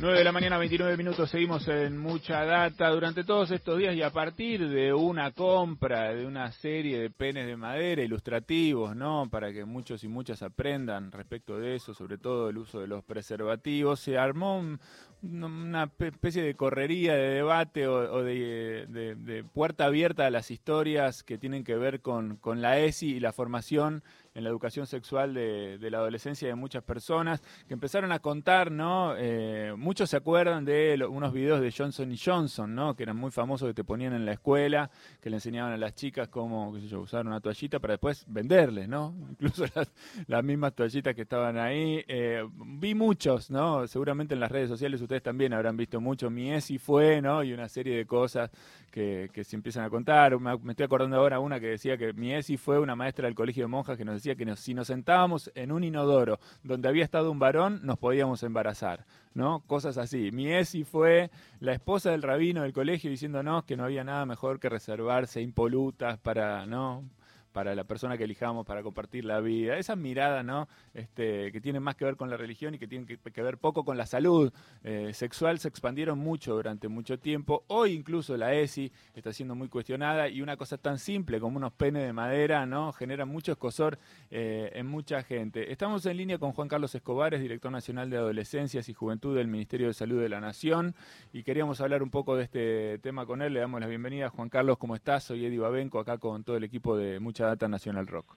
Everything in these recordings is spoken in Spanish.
9 de la mañana, 29 minutos, seguimos en mucha data durante todos estos días y a partir de una compra de una serie de penes de madera ilustrativos, ¿no? Para que muchos y muchas aprendan respecto de eso, sobre todo el uso de los preservativos, se armó una especie de correría, de debate o, de, puerta abierta a las historias que tienen que ver con, con la ESI y la formación en la educación sexual de, la adolescencia de muchas personas, que empezaron a contar, ¿no? Eh, muchos se acuerdan de unos videos de Johnson y Johnson, ¿no? Que eran muy famosos que te ponían en la escuela, que le enseñaban a las chicas cómo, qué sé yo, usar una toallita para después venderles, ¿no? Incluso las, mismas toallitas que estaban ahí. Eh, vi muchos, ¿no? Seguramente en las redes sociales ustedes también habrán visto mucho. Mi ESI fue, ¿no? Y una serie de cosas que, se empiezan a contar. Me, me estoy acordando ahora una que decía que mi ESI fue una maestra del colegio de monjas que nos decía que si nos sentábamos en un inodoro donde había estado un varón, nos podíamos embarazar, ¿no? Cosas así. Mi Esi fue la esposa del rabino del colegio diciéndonos que no había nada mejor que reservarse impolutas para, ¿no? Para la persona que elijamos para compartir la vida. Esa mirada, ¿no? Este, que tiene más que ver con la religión y que tiene que, ver poco con la salud eh, sexual se expandieron mucho durante mucho tiempo. Hoy incluso la ESI está siendo muy cuestionada y una cosa tan simple como unos penes de madera, ¿no? Genera mucho escosor eh, en mucha gente. Estamos en línea con Juan Carlos Escobar, es director nacional de Adolescencias y Juventud del Ministerio de Salud de la Nación y queríamos hablar un poco de este tema con él. Le damos la bienvenida. Juan Carlos, ¿cómo estás? Soy Eddie Babenco, acá con todo el equipo de Mucha Data Nacional Rock.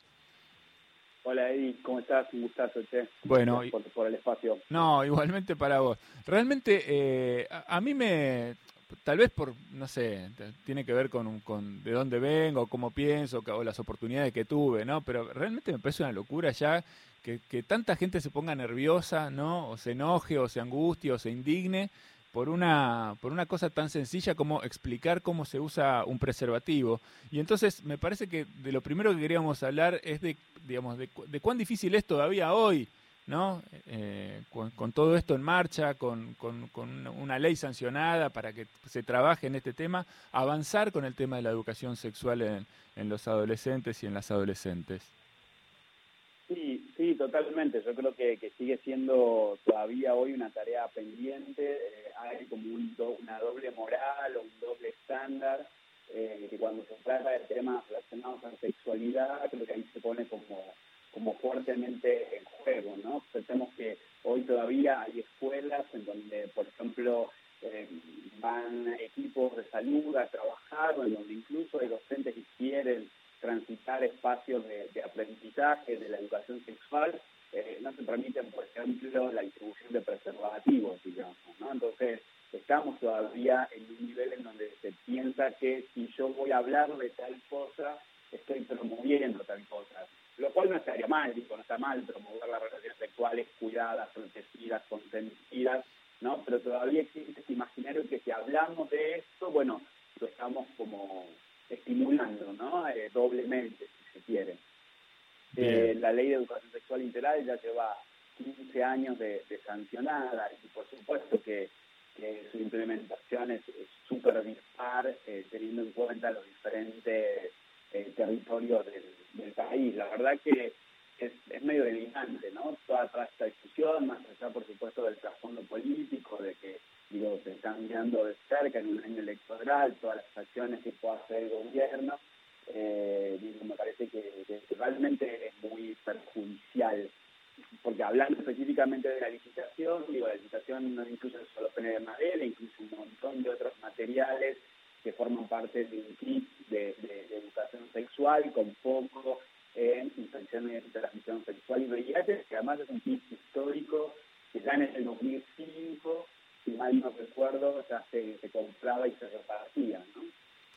Hola Eddie, ¿cómo estás? Un gustazo, che. Bueno, por, por, el espacio. No, igualmente para vos. Realmente, eh, a, mí me, tal vez por, no sé, tiene que ver con, con de dónde vengo, cómo pienso, o las oportunidades que tuve, ¿no? Pero realmente me parece una locura ya que, que tanta gente se ponga nerviosa, ¿no? O se enoje, o se angustie, o se indigne por una, por una cosa tan sencilla como explicar cómo se usa un preservativo. Y entonces me parece que de lo primero que queríamos hablar es de, digamos, de, cuán difícil es todavía hoy, ¿no? Eh, con, todo esto en marcha, con, con, con, una ley sancionada para que se trabaje en este tema, avanzar con el tema de la educación sexual en, en los adolescentes y en las adolescentes. Sí, sí, totalmente. Yo creo que, sigue siendo todavía hoy una tarea pendiente. Eh, hay como una doble moral o un doble estándar eh, que cuando se trata de temas relacionados a la sexualidad, creo que ahí se pone como, como fuertemente en juego, ¿no? Pensemos que hoy todavía hay escuelas en donde, por ejemplo, eh, van equipos de salud a trabajar, en donde incluso hay docentes que quieren transitar espacios de, aprendizaje de la educación sexual, eh, no se permiten, por ejemplo, la distribución de preservativos, digamos, ¿no? Entonces, estamos todavía en un nivel en donde se piensa que si yo voy a hablar de tal cosa, estoy promoviendo tal cosa. Lo cual no estaría mal, digo, no está promover las relaciones sexuales cuidadas, protegidas, consentidas, ¿no? Pero todavía existe este imaginario que si hablamos de esto, bueno, lo estamos como estimulando, ¿no? Eh, doblemente, si se quiere. Eh, la ley de educación sexual integral ya lleva 15 años de, sancionada y por supuesto que, su implementación es súper dispar eh, teniendo en cuenta los diferentes territorios del, país. La verdad que es, medio delirante, ¿no? Toda, toda esta discusión, más allá por supuesto del trasfondo político, de que digo, se están mirando de cerca en un año electoral todas las acciones que pueda hacer el gobierno. Eh, me parece que, realmente es muy perjudicial, porque hablando específicamente de la licitación, digo, la licitación no incluye solo penes de madera, incluye un montón de otros materiales que forman parte de un kit de, educación sexual con poco en infecciones de transmisión sexual y VIH, que además es un kit histórico que ya en el 2005 si mal no recuerdo, ya se, compraba y se repartía, ¿no?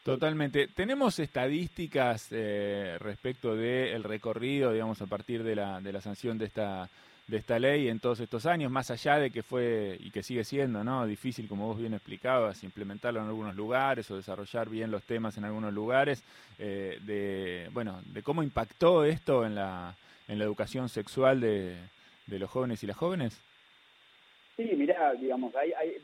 Totalmente. ¿Tenemos estadísticas eh, respecto del recorrido, digamos, a partir de la, de la sanción de esta, de esta ley en todos estos años, más allá de que fue y que sigue siendo ¿no? difícil, como vos bien explicabas, implementarlo en algunos lugares o desarrollar bien los temas en algunos lugares, eh, de, bueno, de cómo impactó esto en la, en la educación sexual de, de los jóvenes y las jóvenes? Sí, mira, digamos, hay, hay,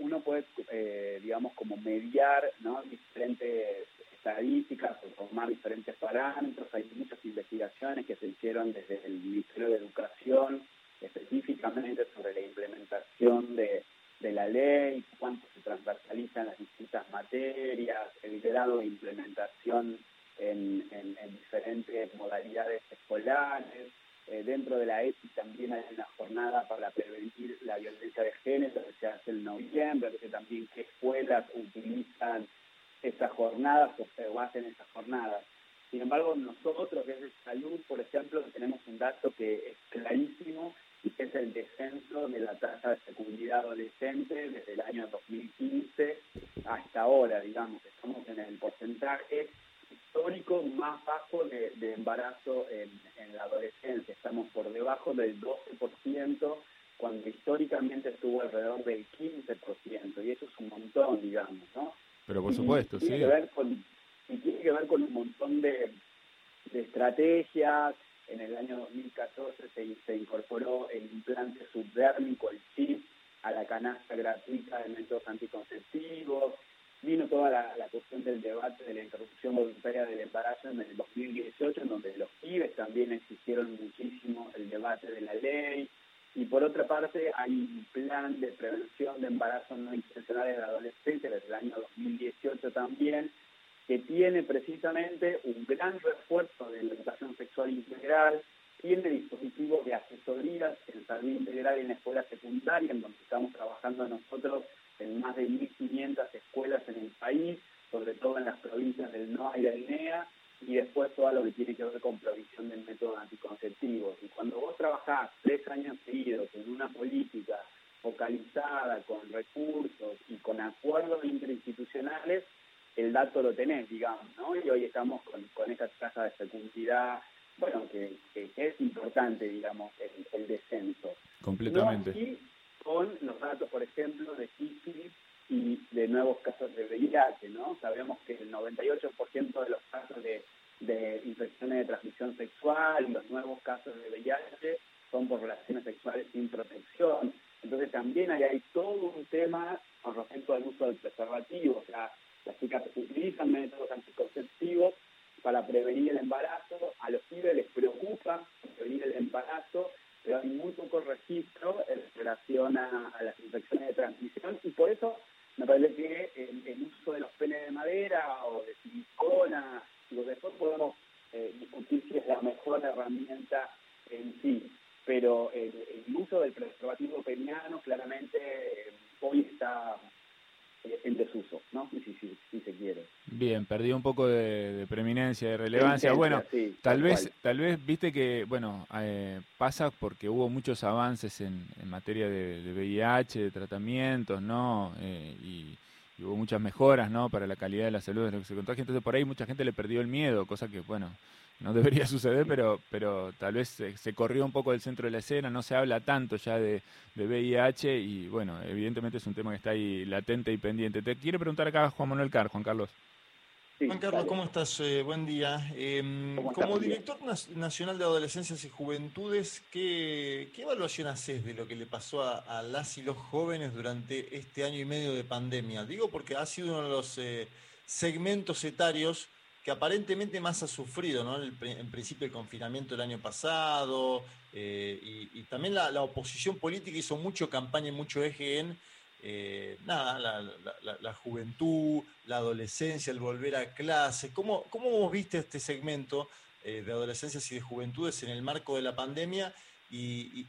uno puede, eh, digamos, como mediar ¿no? diferentes estadísticas o tomar diferentes parámetros. Hay muchas investigaciones que se hicieron desde el Ministerio de Educación específicamente sobre la implementación de, de la ley, cuánto se transversalizan las distintas materias, el grado de implementación en, en, diferentes modalidades escolares. Eh, dentro de la ETI también hay una jornada para prevenir la violencia de género que se hace en noviembre, también qué escuelas utilizan esas jornadas o se hacen esas jornadas. Sin embargo, nosotros desde salud, por ejemplo, tenemos un dato que es clarísimo y que es el descenso de la tasa de fecundidad adolescente desde el año 2015 hasta ahora, digamos, estamos en el porcentaje histórico más bajo de, embarazo en, la adolescencia, estamos por debajo del 12%, cuando históricamente estuvo alrededor del 15%, y eso es un montón, digamos, ¿no? Pero por supuesto, sí. Que ver con, y tiene que ver con un montón de, de estrategias, en el año 2014 se, se incorporó el implante subdérmico, el chip, a la canasta gratuita de métodos anticonceptivos. Vino toda la, cuestión del debate de la interrupción voluntaria del embarazo en el 2018, en donde los pibes también existieron muchísimo el debate de la ley. Y por otra parte, hay un plan de prevención de embarazo no intencional en adolescentes desde el año 2018 también, que tiene precisamente un gran refuerzo de la educación sexual integral, tiene dispositivos de asesorías en salud integral en la escuela secundaria, en donde estamos trabajando nosotros en más de 1.500 escuelas en el país, sobre todo en las provincias del NOA y del NEA, y después todo lo que tiene que ver con provisión de métodos anticonceptivos. Y cuando vos trabajás tres años seguidos en una política focalizada, con recursos y con acuerdos interinstitucionales, lo tenés, digamos, ¿no? Y hoy estamos con, con esa tasa de fecundidad, bueno, que, es importante, digamos, el, descenso. Completamente. y con los datos, por ejemplo, de sífilis y de nuevos casos de VIH, ¿no? Sabemos que el 98% de los casos de, de infecciones de transmisión sexual y los nuevos casos de VIH son por relaciones sexuales sin protección. Entonces también hay, hay todo un tema con respecto al uso del preservativo, o sea, las chicas utilizan métodos anticonceptivos para prevenir el embarazo, a los pibes les preocupa prevenir el embarazo, pero hay muy poco registro en relación a, las infecciones de transmisión y por eso me parece que el, uso de los penes de madera o de silicona, digo, después podemos eh, discutir si es la mejor herramienta en sí, pero el, uso del preservativo peniano claramente eh, hoy está en desuso, ¿no? Si, si, se quiere. Bien, perdí un poco de, preeminencia, de relevancia. bueno, tal vez, tal vez, viste que, bueno, eh, pasa porque hubo muchos avances en, en materia de, de, VIH, de tratamientos, ¿no? Eh, y, y, hubo muchas mejoras, ¿no? Para la calidad de la salud de lo que se contagia. Entonces por ahí mucha gente le perdió el miedo, cosa que, bueno, no debería suceder, pero, pero tal vez se, corrió un poco del centro de la escena, no se habla tanto ya de, VIH y bueno, evidentemente es un tema que está ahí latente y pendiente. Te quiere preguntar acá Juan Manuel Car, Juan Carlos. Juan Carlos, ¿cómo estás? Eh, buen día. Em, como director nacional de Adolescencias y Juventudes, ¿qué, evaluación haces de lo que le pasó a, las y los jóvenes durante este año y medio de pandemia? Digo porque ha sido uno de los eh, segmentos etarios que aparentemente más ha sufrido, ¿no? en principio el confinamiento del año pasado, eh, y, también la, oposición política hizo mucho campaña y mucho eje en eh, nada, la, juventud, la adolescencia, el volver a clase. ¿Cómo, cómo viste este segmento eh, de adolescencias y de juventudes en el marco de la pandemia? y,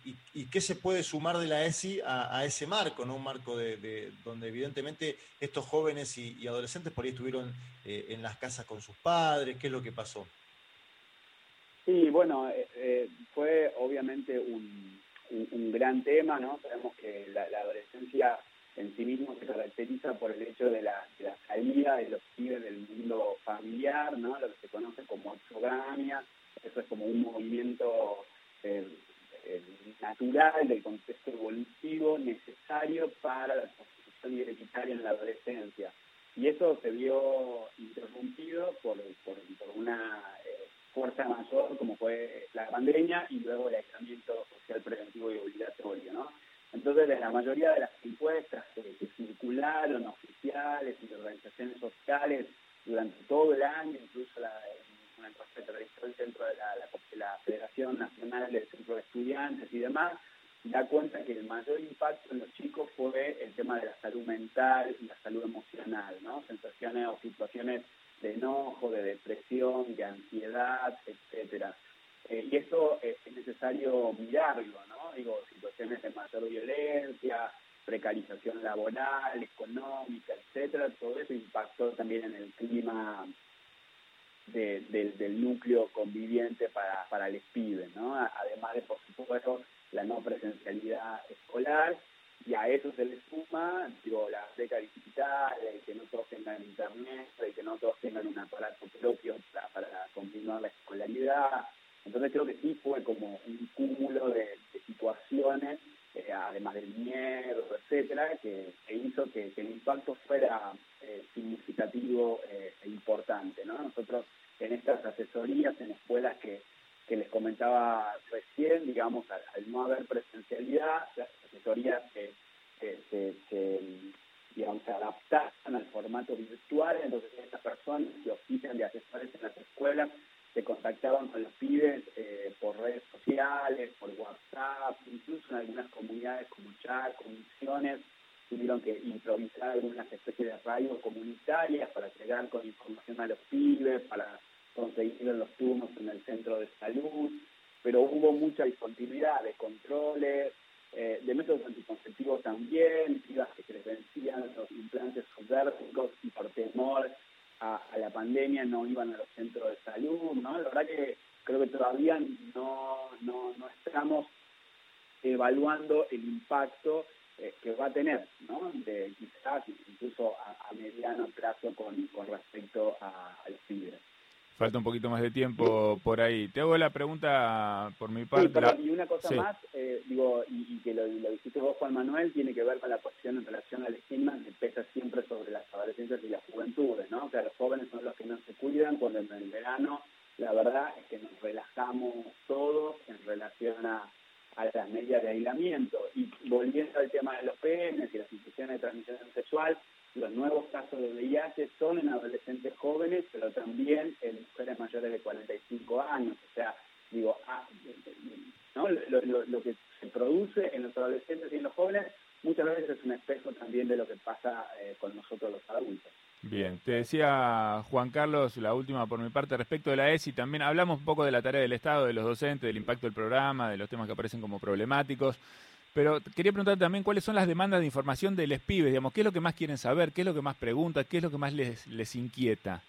qué se puede sumar de la ESI a, ese marco, ¿no? Un marco de, donde evidentemente estos jóvenes y, adolescentes por ahí estuvieron eh, en las casas con sus padres, ¿qué es lo que pasó? Sí, bueno, fue obviamente un, gran tema, ¿no? Sabemos que la, adolescencia en sí mismo se caracteriza por el hecho de la, salida de los pibes del mundo familiar, ¿no? Lo que se conoce como exogamia, eso es como un movimiento natural del contexto evolutivo necesario para la constitución identitaria en la adolescencia. Y eso se vio interrumpido por, por, una eh, fuerza mayor como fue la pandemia y luego el aislamiento social preventivo. Entonces, la mayoría de las encuestas que, circularon, oficiales y organizaciones sociales, durante todo el año, incluso la, una encuesta que realizó el centro de la, Federación Nacional del Centro de Estudiantes y demás, da cuenta que el mayor impacto en los chicos fue el tema de la salud mental y la salud emocional, ¿no? Sensaciones o situaciones de enojo, de depresión, de ansiedad, etcétera. Eh, y eso es necesario mirarlo, ¿no? Digo, situaciones de mayor violencia, precarización laboral, económica, etcétera, todo eso impactó también en el clima del núcleo conviviente para, para el PIBE, ¿no? Además de, por supuesto, la no presencialidad escolar, y a eso se le suma, digo, la beca digital, el que no todos tengan internet, el que no todos tengan un aparato propio para, continuar la escolaridad. Entonces creo que sí fue como un cúmulo de, situaciones, eh, además del miedo, etcétera, que, hizo que, el impacto fuera eh, significativo eh, e importante. ¿no? Nosotros en estas asesorías en escuelas que, les comentaba recién, digamos, al, no haber presencialidad, las asesorías que, se, digamos, se adaptaron al formato virtual, entonces estas personas que ofician de asesores en las escuelas se contactaban con los pibes eh, por redes sociales, por WhatsApp, incluso en algunas comunidades como chat, comisiones, tuvieron que improvisar algunas especies de radios comunitarias para llegar con información a los pibes, para conseguir los turnos en el centro de salud, pero hubo mucha discontinuidad de controles, eh, de métodos anticonceptivos también, pibas que se les vencían los implantes subdérmicos y por temor a, la pandemia no iban a los centros de salud, ¿no? La verdad que creo que todavía no, no, no estamos evaluando el impacto eh, que va a tener, ¿no? De, quizás incluso a, mediano plazo con, con respecto a, a los pibes. Falta un poquito más de tiempo por ahí. Te hago la pregunta por mi parte. y una cosa más, eh, digo, y, que lo, lo dijiste vos, Juan Manuel, tiene que ver con la cuestión en relación al estigma que pesa siempre sobre las adolescentes y las juventudes, ¿no? O sea, los jóvenes son los que no se cuidan cuando en el verano la verdad es que nos relajamos todos en relación a, a las medidas de aislamiento. Y volviendo al tema de los penes y las infecciones de transmisión sexual, los nuevos casos de VIH son en adolescentes jóvenes, pero también en mujeres mayores de 45 años. O sea, digo, ah, ¿no? lo, que se produce en los adolescentes y en los jóvenes muchas veces es un espejo también de lo que pasa eh, con nosotros los adultos. Bien, te decía Juan Carlos, la última por mi parte, respecto de la ESI, también hablamos un poco de la tarea del Estado, de los docentes, del impacto del programa, de los temas que aparecen como problemáticos. Pero quería preguntar también cuáles son las demandas de información de los pibes, digamos, qué es lo que más quieren saber, qué es lo que más preguntan, qué es lo que más les, les inquieta.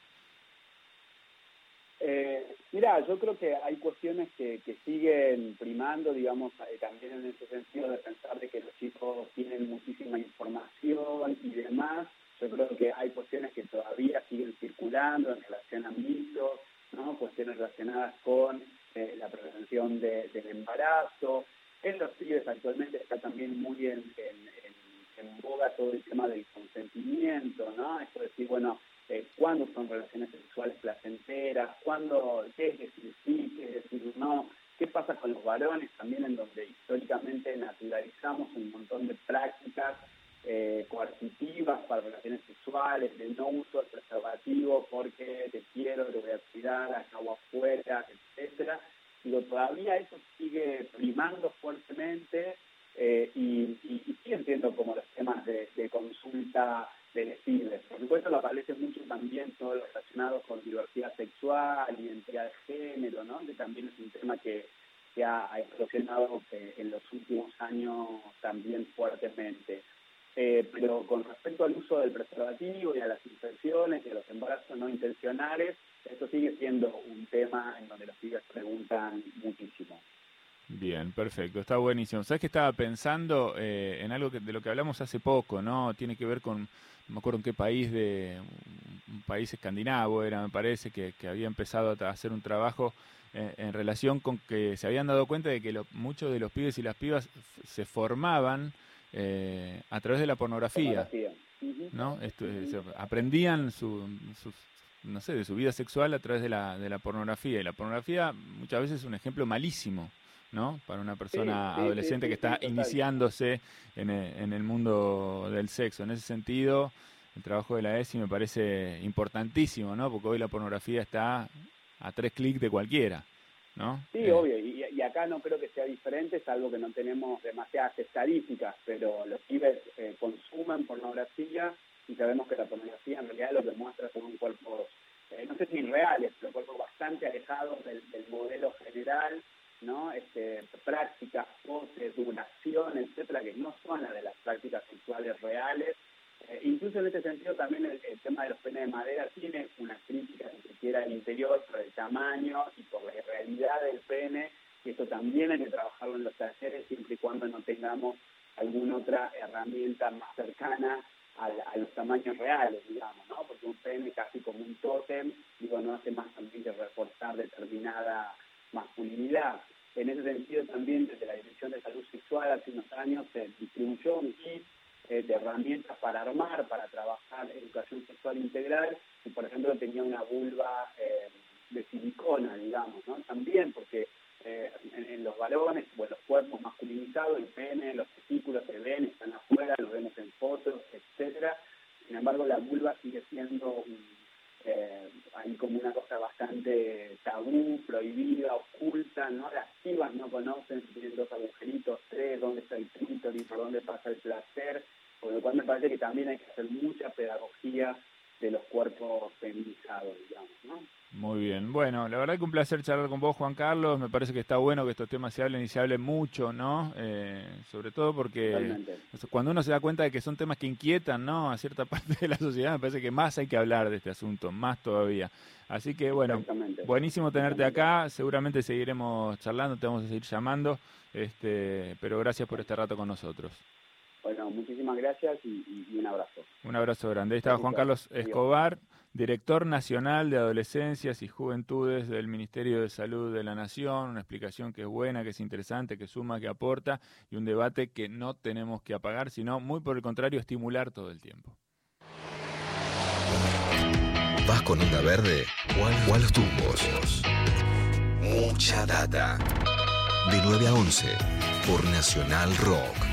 Eh, mira, yo creo que hay cuestiones que, que siguen primando, digamos, eh, también en ese sentido de pensar de que los chicos tienen muchísima información y demás. Yo creo que hay cuestiones que todavía siguen circulando en relación a mitos, ¿no? cuestiones relacionadas con eh, la prevención del embarazo, en los pibes actualmente está también muy en, en, boga todo el tema del consentimiento, ¿no? Esto de decir, bueno, eh, cuándo son relaciones sexuales placenteras, cuándo, qué es decir sí, qué es decir no, qué pasa con los varones también en donde históricamente naturalizamos un montón de prácticas eh, coercitivas para relaciones sexuales, de no uso del preservativo porque te quiero, te voy a cuidar, acabo afuera, etcétera Digo, todavía eso sigue primando fuertemente eh, y, y, siguen siendo como los temas de, consulta de les Por supuesto, lo aparece mucho también todo lo relacionado con diversidad sexual, identidad de género, ¿no? que también es un tema que, que ha, explosionado eh, en los últimos años también fuertemente. Eh, pero con respecto al uso del preservativo y a las infecciones y a los embarazos no intencionales, esto sigue siendo un tema en donde los pibes preguntan muchísimo. Bien, perfecto, está buenísimo. ¿Sabes que estaba pensando eh, en algo que, de lo que hablamos hace poco, ¿no? Tiene que ver con, no me acuerdo en qué país de, un país escandinavo era, me parece, que, había empezado a hacer un trabajo eh, en relación con que se habían dado cuenta de que muchos de los pibes y las pibas se formaban eh, a través de la pornografía. ¿no? aprendían su, sus no sé, de su vida sexual a través de la, de la pornografía. Y la pornografía muchas veces es un ejemplo malísimo, ¿no? Para una persona adolescente que está iniciándose en el, en el mundo del sexo. En ese sentido, el trabajo de la ESI me parece importantísimo, ¿no? Porque hoy la pornografía está a tres clics de cualquiera, ¿no? Sí, eh, obvio, y, acá no creo que sea diferente, salvo que no tenemos demasiadas estadísticas, pero los pibes eh, consumen pornografía y sabemos que la pornografía en realidad lo que muestra son cuerpos eh, no sé si irreales, pero cuerpos bastante alejados del, modelo general, ¿no? Este, prácticas, poses, duración, etcétera, que no son las de las prácticas sexuales reales. Eh, incluso en este sentido también el, tema de los penes de madera tiene una crítica, ni siquiera al interior, por el tamaño y por la irrealidad del pene, y eso también hay que trabajarlo en los talleres siempre y cuando no tengamos alguna otra herramienta más cercana a, los tamaños reales, digamos, ¿no? Porque un pene casi como un tótem, digo, no hace más también que reforzar determinada masculinidad. En ese sentido también desde la Dirección de Salud Sexual hace unos años se distribuyó un kit eh, de herramientas para armar, para trabajar educación sexual integral, y por ejemplo tenía una vulva eh, de silicona, digamos, ¿no? También porque eh, en, los varones o en los cuerpos masculinizados, el pene, los testículos se ven, están afuera, los vemos en fotos, etcétera. Sin embargo, la vulva sigue siendo eh, ahí como una cosa bastante tabú, prohibida, oculta, ¿no? Las chivas no conocen si tienen dos agujeritos, tres, dónde clítoris, por dónde pasa el placer, por lo cual me parece que también hay que hacer mucha pedagogía de los cuerpos feminizados, digamos, ¿no? Muy bien. Bueno, la verdad que un placer charlar con vos, Juan Carlos. Me parece que está bueno que estos temas se hablen y se hablen mucho, ¿no? Eh, sobre todo porque cuando uno se da cuenta de que son temas que inquietan, ¿no? A cierta parte de la sociedad, me parece que más hay que hablar de este asunto, más todavía. Así que, bueno, buenísimo tenerte acá. Seguramente seguiremos charlando, te vamos a seguir llamando. Este, pero gracias por este rato con nosotros. Bueno, muchísimas gracias y, un abrazo. Un abrazo grande. Ahí estaba Juan Carlos Escobar director nacional de adolescencias y juventudes del Ministerio de Salud de la Nación, una explicación que es buena, que es interesante, que suma, que aporta y un debate que no tenemos que apagar, sino muy por el contrario estimular todo el tiempo. ¿Vas con onda verde o a los tumbos? Mucha data. De 9 a 11 por Nacional Rock.